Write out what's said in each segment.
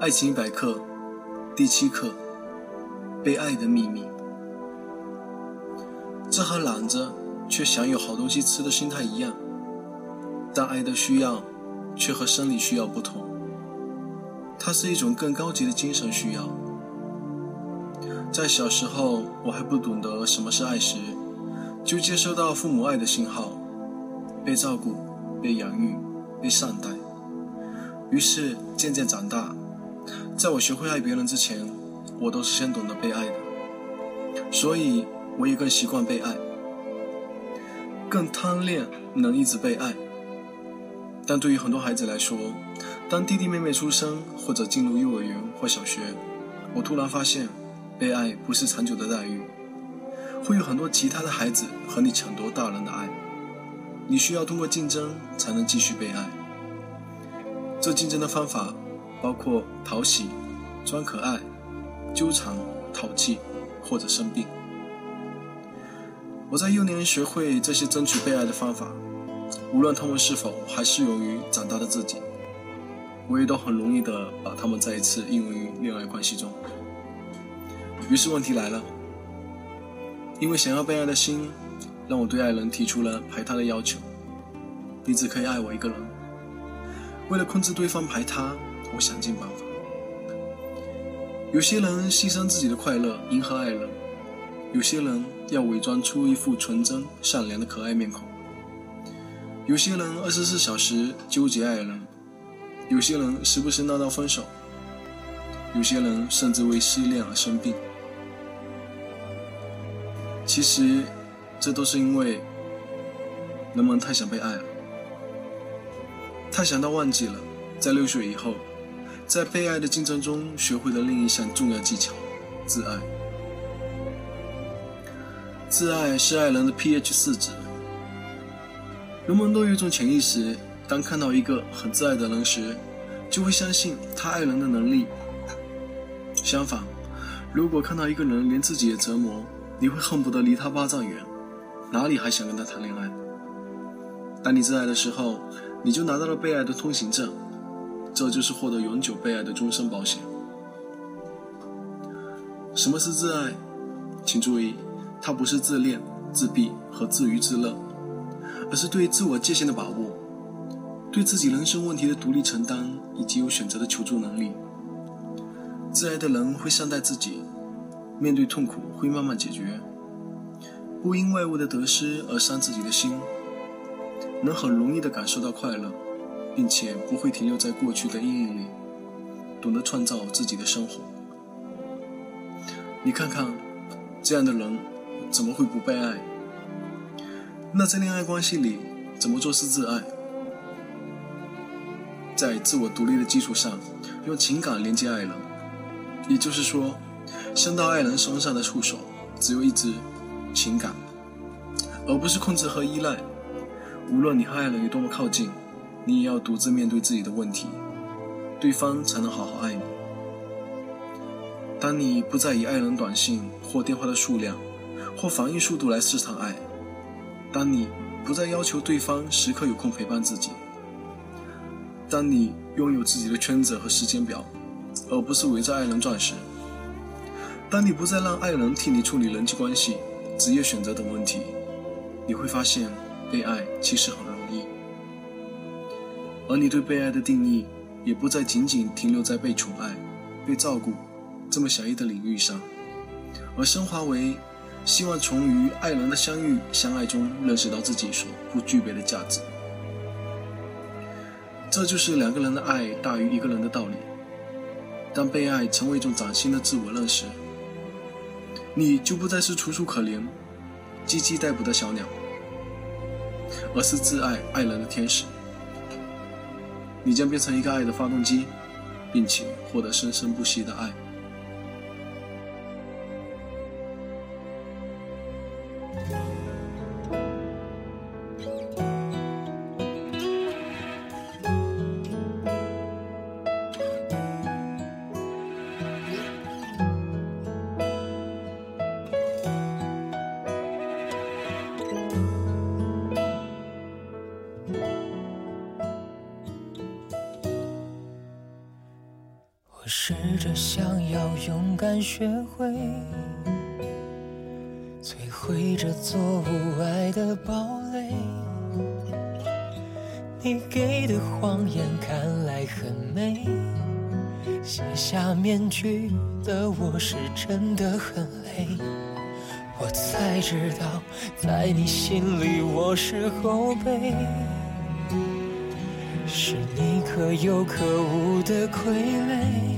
爱情百科第七课：被爱的秘密。这和懒着却想有好东西吃的心态一样，但爱的需要却和生理需要不同。它是一种更高级的精神需要。在小时候，我还不懂得什么是爱时，就接收到父母爱的信号，被照顾、被养育、被善待。于是渐渐长大。在我学会爱别人之前，我都是先懂得被爱的，所以我也更习惯被爱，更贪恋能一直被爱。但对于很多孩子来说，当弟弟妹妹出生或者进入幼儿园或小学，我突然发现，被爱不是长久的待遇，会有很多其他的孩子和你抢夺大人的爱，你需要通过竞争才能继续被爱。这竞争的方法。包括讨喜、装可爱、纠缠、淘气，或者生病。我在幼年学会这些争取被爱的方法，无论他们是否还适用于长大的自己，我也都很容易的把他们再一次应用于恋爱关系中。于是问题来了，因为想要被爱的心，让我对爱人提出了排他的要求：你只可以爱我一个人。为了控制对方排他。我想尽办法。有些人牺牲自己的快乐迎合爱人，有些人要伪装出一副纯真善良的可爱面孔，有些人二十四小时纠结爱人，有些人时不时闹闹分手，有些人甚至为失恋而生病。其实，这都是因为人们太想被爱了，太想到忘记了，在六岁以后。在被爱的竞争中，学会了另一项重要技巧——自爱。自爱是爱人的 pH 四值。人们都有一种潜意识：当看到一个很自爱的人时，就会相信他爱人的能力。相反，如果看到一个人连自己也折磨，你会恨不得离他八丈远，哪里还想跟他谈恋爱？当你自爱的时候，你就拿到了被爱的通行证。这就是获得永久被爱的终身保险。什么是自爱？请注意，它不是自恋、自闭和自娱自乐，而是对自我界限的把握，对自己人生问题的独立承担以及有选择的求助能力。自爱的人会善待自己，面对痛苦会慢慢解决，不因外物的得失而伤自己的心，能很容易的感受到快乐。并且不会停留在过去的阴影里，懂得创造自己的生活。你看看，这样的人怎么会不被爱？那在恋爱关系里，怎么做是自爱？在自我独立的基础上，用情感连接爱人。也就是说，伸到爱人身上的触手只有一只情感，而不是控制和依赖。无论你和爱人有多么靠近。你也要独自面对自己的问题，对方才能好好爱你。当你不再以爱人短信或电话的数量或反应速度来试探爱，当你不再要求对方时刻有空陪伴自己，当你拥有自己的圈子和时间表，而不是围着爱人转时，当你不再让爱人替你处理人际关系、职业选择等问题，你会发现被爱其实很容易。而你对被爱的定义，也不再仅仅停留在被宠爱、被照顾这么狭义的领域上，而升华为希望从与爱人的相遇相爱中认识到自己所不具备的价值。这就是两个人的爱大于一个人的道理。当被爱成为一种崭新的自我认识，你就不再是楚楚可怜、唧唧待哺的小鸟，而是挚爱爱人的天使。你将变成一个爱的发动机，并且获得生生不息的爱。试着想要勇敢学会，摧毁这座无爱的堡垒。你给的谎言看来很美，卸下面具的我是真的很累。我才知道，在你心里我是后辈，是你可有可无的傀儡。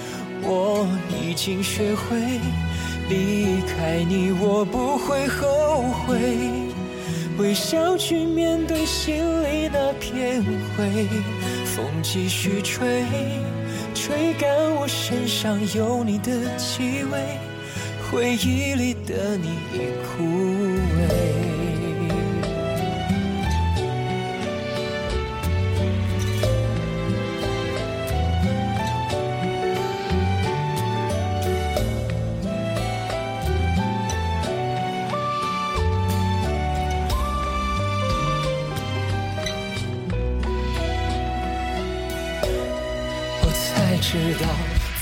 我已经学会离开你，我不会后悔。微笑去面对心里那片灰，风继续吹，吹干我身上有你的气味，回忆里的你已枯知道，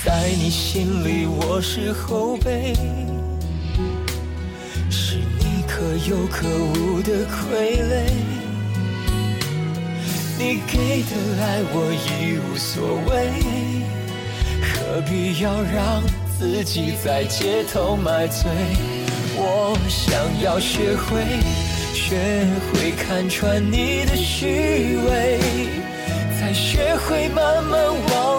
在你心里我是后辈，是你可有可无的傀儡。你给的爱我已无所谓，何必要让自己在街头买醉？我想要学会，学会看穿你的虚伪，才学会慢慢忘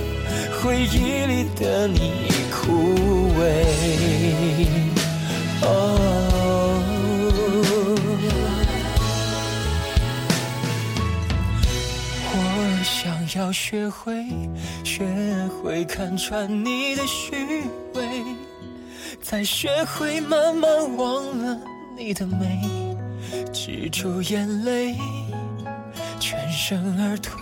回忆里的你枯萎。我想要学会，学会看穿你的虚伪，再学会慢慢忘了你的美，止住眼泪，全身而退。